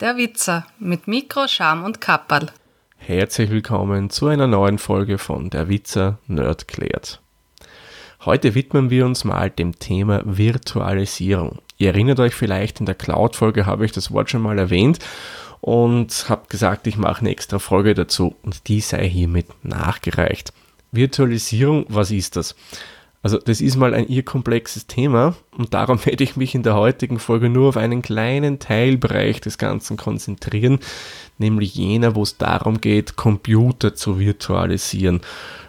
Der Witzer mit Mikro, Scham und Kapperl. Herzlich willkommen zu einer neuen Folge von Der Witzer Nerd klärt. Heute widmen wir uns mal dem Thema Virtualisierung. Ihr erinnert euch vielleicht, in der Cloud-Folge habe ich das Wort schon mal erwähnt und habe gesagt, ich mache eine extra Folge dazu und die sei hiermit nachgereicht. Virtualisierung, was ist das? Also das ist mal ein irrkomplexes Thema und darum werde ich mich in der heutigen Folge nur auf einen kleinen Teilbereich des Ganzen konzentrieren, nämlich jener, wo es darum geht, Computer zu virtualisieren,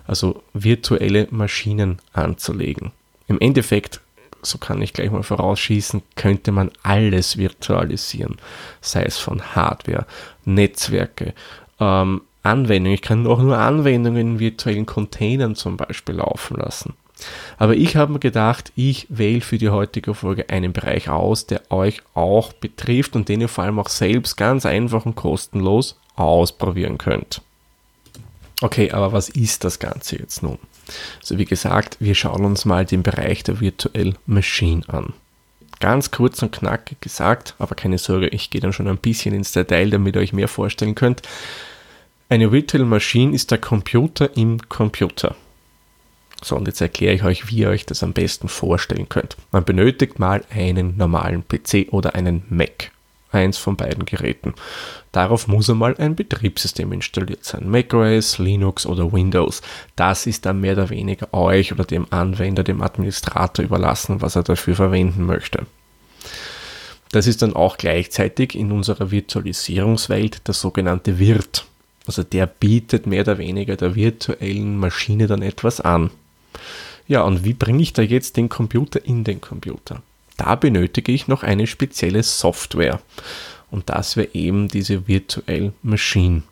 also virtuelle Maschinen anzulegen. Im Endeffekt, so kann ich gleich mal vorausschießen, könnte man alles virtualisieren, sei es von Hardware, Netzwerke, ähm, Anwendungen. Ich kann auch nur Anwendungen in virtuellen Containern zum Beispiel laufen lassen. Aber ich habe mir gedacht, ich wähle für die heutige Folge einen Bereich aus, der euch auch betrifft und den ihr vor allem auch selbst ganz einfach und kostenlos ausprobieren könnt. Okay, aber was ist das Ganze jetzt nun? Also wie gesagt, wir schauen uns mal den Bereich der Virtual Machine an. Ganz kurz und knackig gesagt, aber keine Sorge, ich gehe dann schon ein bisschen ins Detail, damit ihr euch mehr vorstellen könnt. Eine Virtual Machine ist der Computer im Computer. So, und jetzt erkläre ich euch, wie ihr euch das am besten vorstellen könnt. Man benötigt mal einen normalen PC oder einen Mac. Eins von beiden Geräten. Darauf muss einmal ein Betriebssystem installiert sein. macOS, Linux oder Windows. Das ist dann mehr oder weniger euch oder dem Anwender, dem Administrator überlassen, was er dafür verwenden möchte. Das ist dann auch gleichzeitig in unserer Virtualisierungswelt der sogenannte Wirt. Also der bietet mehr oder weniger der virtuellen Maschine dann etwas an. Ja, und wie bringe ich da jetzt den Computer in den Computer? Da benötige ich noch eine spezielle Software. Und das wäre eben diese Virtual Machine.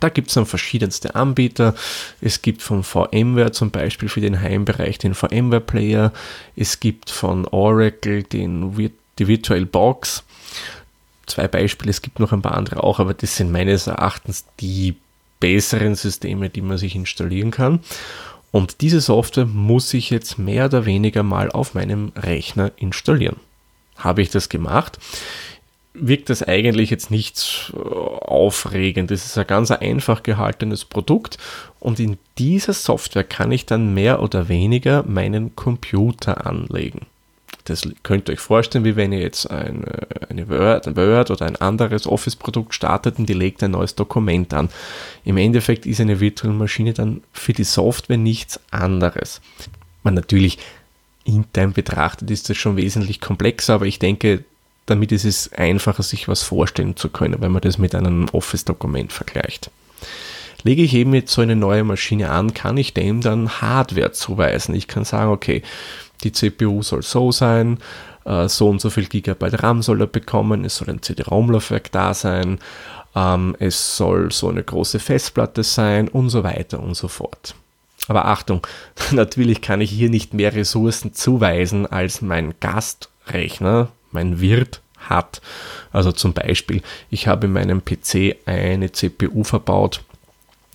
Da gibt es dann verschiedenste Anbieter. Es gibt von VMware zum Beispiel für den Heimbereich den VMware Player. Es gibt von Oracle den, die Virtual Box. Zwei Beispiele, es gibt noch ein paar andere auch, aber das sind meines Erachtens die besseren Systeme, die man sich installieren kann. Und diese Software muss ich jetzt mehr oder weniger mal auf meinem Rechner installieren. Habe ich das gemacht? Wirkt das eigentlich jetzt nicht aufregend. Das ist ein ganz einfach gehaltenes Produkt und in dieser Software kann ich dann mehr oder weniger meinen Computer anlegen. Das könnt ihr euch vorstellen, wie wenn ihr jetzt ein, eine Word, ein Word oder ein anderes Office-Produkt startet und die legt ein neues Dokument an. Im Endeffekt ist eine virtuelle Maschine dann für die Software nichts anderes. Man natürlich intern betrachtet ist das schon wesentlich komplexer, aber ich denke, damit ist es einfacher, sich was vorstellen zu können, wenn man das mit einem Office-Dokument vergleicht. Lege ich eben jetzt so eine neue Maschine an, kann ich dem dann Hardware zuweisen. Ich kann sagen, okay, die CPU soll so sein, äh, so und so viel Gigabyte RAM soll er bekommen, es soll ein CD-ROM-Laufwerk da sein, ähm, es soll so eine große Festplatte sein und so weiter und so fort. Aber Achtung, natürlich kann ich hier nicht mehr Ressourcen zuweisen, als mein Gastrechner, mein Wirt hat. Also zum Beispiel, ich habe in meinem PC eine CPU verbaut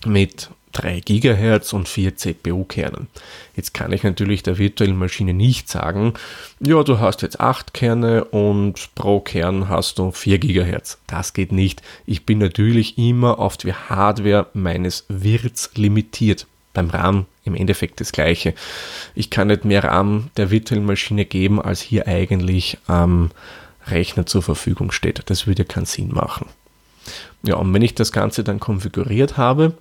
mit 3 GHz und 4 CPU-Kernen. Jetzt kann ich natürlich der virtuellen Maschine nicht sagen, ja, du hast jetzt 8 Kerne und pro Kern hast du 4 GHz. Das geht nicht. Ich bin natürlich immer auf die Hardware meines Wirts limitiert. Beim RAM im Endeffekt das gleiche. Ich kann nicht mehr RAM der virtuellen Maschine geben, als hier eigentlich am Rechner zur Verfügung steht. Das würde keinen Sinn machen. Ja, und wenn ich das Ganze dann konfiguriert habe,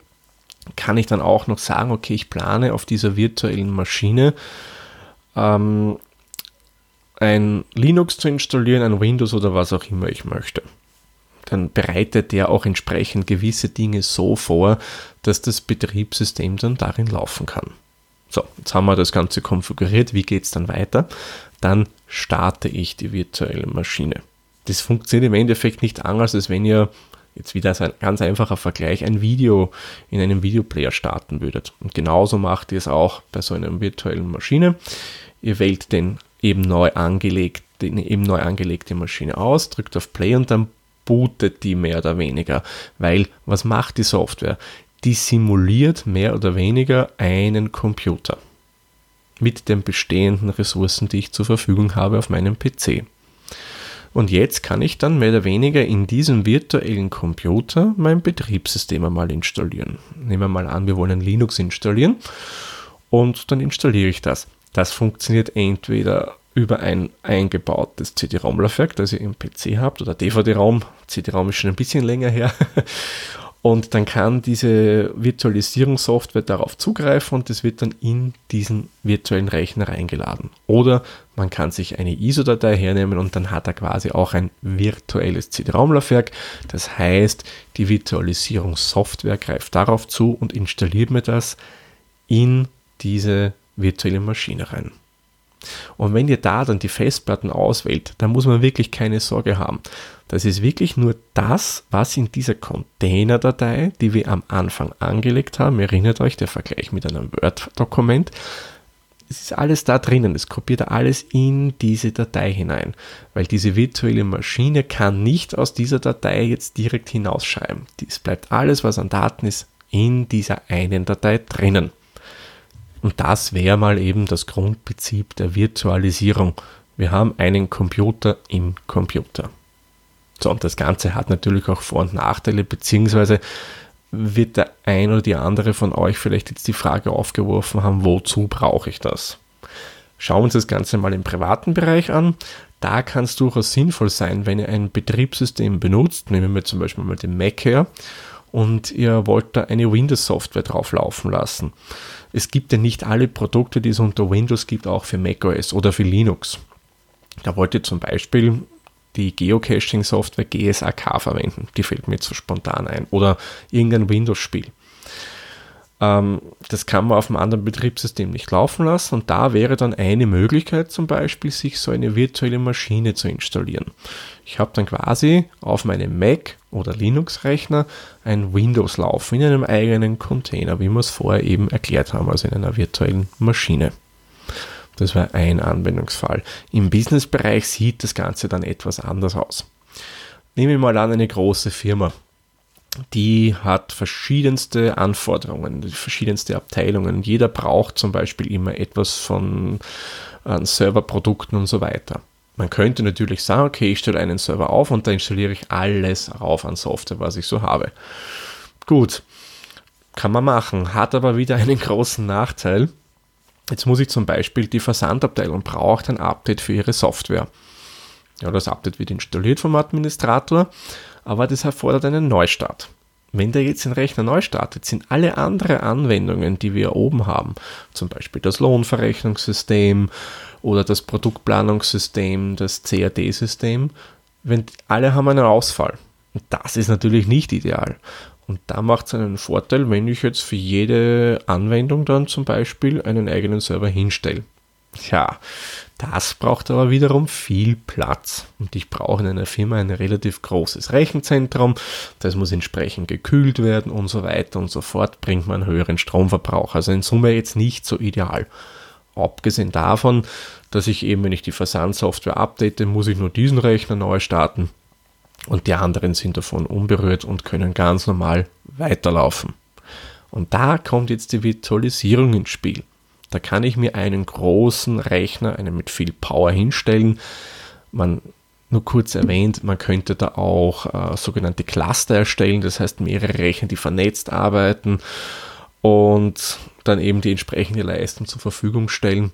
kann ich dann auch noch sagen, okay, ich plane auf dieser virtuellen Maschine ähm, ein Linux zu installieren, ein Windows oder was auch immer ich möchte. Dann bereitet der auch entsprechend gewisse Dinge so vor, dass das Betriebssystem dann darin laufen kann. So, jetzt haben wir das Ganze konfiguriert. Wie geht es dann weiter? Dann starte ich die virtuelle Maschine. Das funktioniert im Endeffekt nicht anders, als wenn ihr jetzt wieder ein ganz einfacher Vergleich, ein Video in einem Videoplayer starten würdet. Und genauso macht ihr es auch bei so einer virtuellen Maschine. Ihr wählt den eben neu angelegt, den eben neu angelegte Maschine aus, drückt auf Play und dann bootet die mehr oder weniger. Weil was macht die Software? Die simuliert mehr oder weniger einen Computer mit den bestehenden Ressourcen, die ich zur Verfügung habe auf meinem PC. Und jetzt kann ich dann mehr oder weniger in diesem virtuellen Computer mein Betriebssystem einmal installieren. Nehmen wir mal an, wir wollen Linux installieren und dann installiere ich das. Das funktioniert entweder über ein eingebautes CD-ROM-Laufwerk, das ihr im PC habt, oder DVD-ROM. CD-ROM ist schon ein bisschen länger her. Und dann kann diese Virtualisierungssoftware darauf zugreifen und es wird dann in diesen virtuellen Rechner reingeladen. Oder man kann sich eine ISO-Datei hernehmen und dann hat er quasi auch ein virtuelles CD-ROM-Laufwerk. Das heißt, die Virtualisierungssoftware greift darauf zu und installiert mir das in diese virtuelle Maschine rein. Und wenn ihr da dann die Festplatten auswählt, dann muss man wirklich keine Sorge haben. Das ist wirklich nur das, was in dieser Container-Datei, die wir am Anfang angelegt haben, erinnert euch der Vergleich mit einem Word-Dokument, es ist alles da drinnen, es kopiert alles in diese Datei hinein, weil diese virtuelle Maschine kann nicht aus dieser Datei jetzt direkt hinausschreiben. Es bleibt alles, was an Daten ist, in dieser einen Datei drinnen. Und das wäre mal eben das Grundprinzip der Virtualisierung. Wir haben einen Computer im Computer. So, und das Ganze hat natürlich auch Vor- und Nachteile, beziehungsweise wird der ein oder die andere von euch vielleicht jetzt die Frage aufgeworfen haben, wozu brauche ich das? Schauen wir uns das Ganze mal im privaten Bereich an. Da kann es durchaus sinnvoll sein, wenn ihr ein Betriebssystem benutzt, nehmen wir zum Beispiel mal den Mac her, und ihr wollt da eine Windows-Software drauf laufen lassen es gibt ja nicht alle Produkte, die es unter Windows gibt, auch für macOS oder für Linux. Da wollt ihr zum Beispiel die Geocaching-Software GSAK verwenden. Die fällt mir so spontan ein. Oder irgendein Windows-Spiel. Ähm, das kann man auf einem anderen Betriebssystem nicht laufen lassen und da wäre dann eine Möglichkeit zum Beispiel, sich so eine virtuelle Maschine zu installieren. Ich habe dann quasi auf meinem Mac oder Linux-Rechner ein Windows laufen in einem eigenen Container, wie wir es vorher eben erklärt haben, also in einer virtuellen Maschine. Das wäre ein Anwendungsfall. Im Businessbereich sieht das Ganze dann etwas anders aus. Nehmen wir mal an, eine große Firma die hat verschiedenste Anforderungen, verschiedenste Abteilungen. Jeder braucht zum Beispiel immer etwas von äh, Serverprodukten und so weiter. Man könnte natürlich sagen, okay, ich stelle einen Server auf und da installiere ich alles rauf an Software, was ich so habe. Gut, kann man machen, hat aber wieder einen großen Nachteil. Jetzt muss ich zum Beispiel die Versandabteilung braucht ein Update für ihre Software. Ja, das Update wird installiert vom Administrator aber das erfordert einen Neustart. Wenn der jetzt den Rechner neu startet, sind alle anderen Anwendungen, die wir oben haben, zum Beispiel das Lohnverrechnungssystem oder das Produktplanungssystem, das CAD-System, wenn alle haben einen Ausfall. Und das ist natürlich nicht ideal. Und da macht es einen Vorteil, wenn ich jetzt für jede Anwendung dann zum Beispiel einen eigenen Server hinstelle. Tja, das braucht aber wiederum viel Platz. Und ich brauche in einer Firma ein relativ großes Rechenzentrum. Das muss entsprechend gekühlt werden und so weiter und so fort. Bringt man einen höheren Stromverbrauch. Also in Summe jetzt nicht so ideal. Abgesehen davon, dass ich eben, wenn ich die Versandsoftware update, muss ich nur diesen Rechner neu starten. Und die anderen sind davon unberührt und können ganz normal weiterlaufen. Und da kommt jetzt die Virtualisierung ins Spiel. Da kann ich mir einen großen Rechner, einen mit viel Power hinstellen. Man nur kurz erwähnt, man könnte da auch äh, sogenannte Cluster erstellen, das heißt mehrere Rechner, die vernetzt arbeiten und dann eben die entsprechende Leistung zur Verfügung stellen.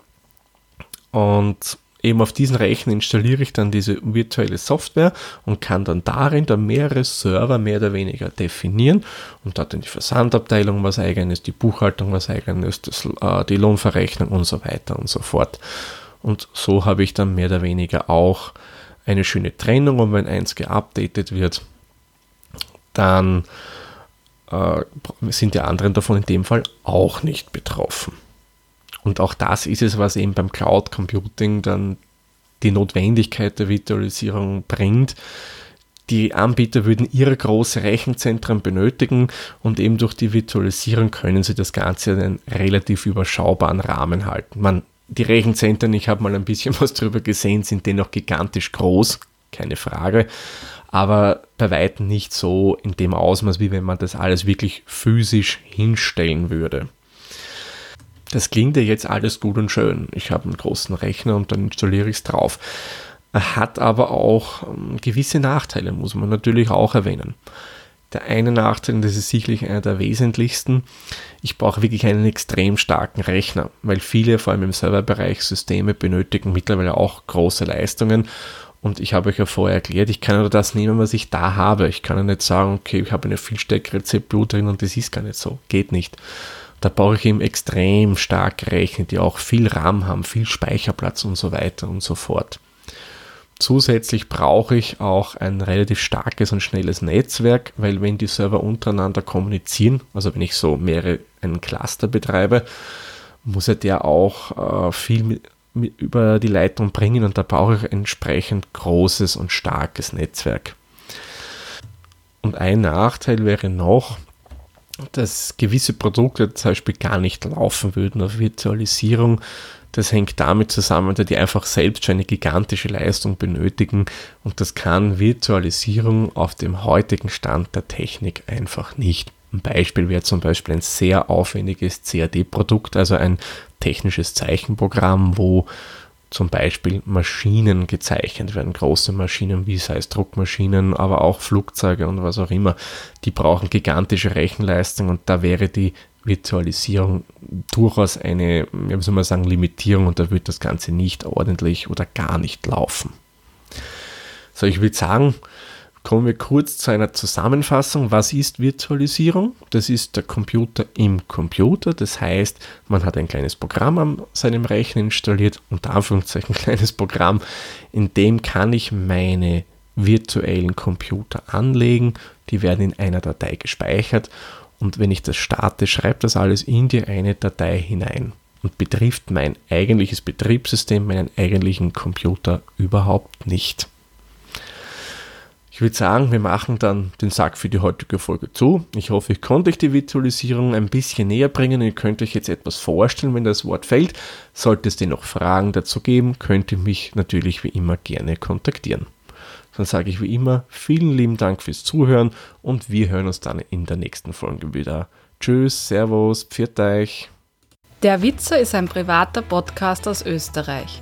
Und eben auf diesen Rechner installiere ich dann diese virtuelle Software und kann dann darin dann mehrere Server mehr oder weniger definieren und hat dann die Versandabteilung was eigenes, die Buchhaltung was eigenes, das, äh, die Lohnverrechnung und so weiter und so fort. Und so habe ich dann mehr oder weniger auch eine schöne Trennung und wenn eins geupdatet wird, dann äh, sind die anderen davon in dem Fall auch nicht betroffen. Und auch das ist es, was eben beim Cloud Computing dann die Notwendigkeit der Virtualisierung bringt. Die Anbieter würden ihre große Rechenzentren benötigen und eben durch die Virtualisierung können sie das Ganze in einen relativ überschaubaren Rahmen halten. Man, die Rechenzentren, ich habe mal ein bisschen was drüber gesehen, sind dennoch gigantisch groß, keine Frage, aber bei weitem nicht so in dem Ausmaß, wie wenn man das alles wirklich physisch hinstellen würde das klingt ja jetzt alles gut und schön. Ich habe einen großen Rechner und dann installiere ich es drauf. hat aber auch ähm, gewisse Nachteile, muss man natürlich auch erwähnen. Der eine Nachteil, und das ist sicherlich einer der wesentlichsten, ich brauche wirklich einen extrem starken Rechner, weil viele, vor allem im Serverbereich, Systeme benötigen mittlerweile auch große Leistungen. Und ich habe euch ja vorher erklärt, ich kann nur das nehmen, was ich da habe. Ich kann ja nicht sagen, okay, ich habe eine viel stärkere CPU drin und das ist gar nicht so. Geht nicht. Da brauche ich eben extrem starke Rechner, die auch viel RAM haben, viel Speicherplatz und so weiter und so fort. Zusätzlich brauche ich auch ein relativ starkes und schnelles Netzwerk, weil wenn die Server untereinander kommunizieren, also wenn ich so mehrere einen Cluster betreibe, muss ja der auch äh, viel mit, mit über die Leitung bringen und da brauche ich entsprechend großes und starkes Netzwerk. Und ein Nachteil wäre noch, dass gewisse Produkte zum Beispiel gar nicht laufen würden auf Virtualisierung, das hängt damit zusammen, dass die einfach selbst schon eine gigantische Leistung benötigen und das kann Virtualisierung auf dem heutigen Stand der Technik einfach nicht. Ein Beispiel wäre zum Beispiel ein sehr aufwendiges CAD-Produkt, also ein technisches Zeichenprogramm, wo zum Beispiel Maschinen gezeichnet werden, große Maschinen, wie sei es Druckmaschinen, aber auch Flugzeuge und was auch immer, die brauchen gigantische Rechenleistung und da wäre die Virtualisierung durchaus eine, wie soll man sagen, Limitierung und da wird das Ganze nicht ordentlich oder gar nicht laufen. So, ich würde sagen, kommen wir kurz zu einer Zusammenfassung. Was ist Virtualisierung? Das ist der Computer im Computer. Das heißt, man hat ein kleines Programm an seinem Rechner installiert, unter Anführungszeichen ein kleines Programm, in dem kann ich meine virtuellen Computer anlegen. Die werden in einer Datei gespeichert und wenn ich das starte, schreibt das alles in die eine Datei hinein und betrifft mein eigentliches Betriebssystem, meinen eigentlichen Computer überhaupt nicht. Ich würde sagen, wir machen dann den Sack für die heutige Folge zu. Ich hoffe, ich konnte euch die Visualisierung ein bisschen näher bringen. Ihr könnt euch jetzt etwas vorstellen, wenn das Wort fällt. Sollte es dir noch Fragen dazu geben, könnt ihr mich natürlich wie immer gerne kontaktieren. Dann sage ich wie immer vielen lieben Dank fürs Zuhören und wir hören uns dann in der nächsten Folge wieder. Tschüss, Servus, pfiat euch. Der Witzer ist ein privater Podcast aus Österreich.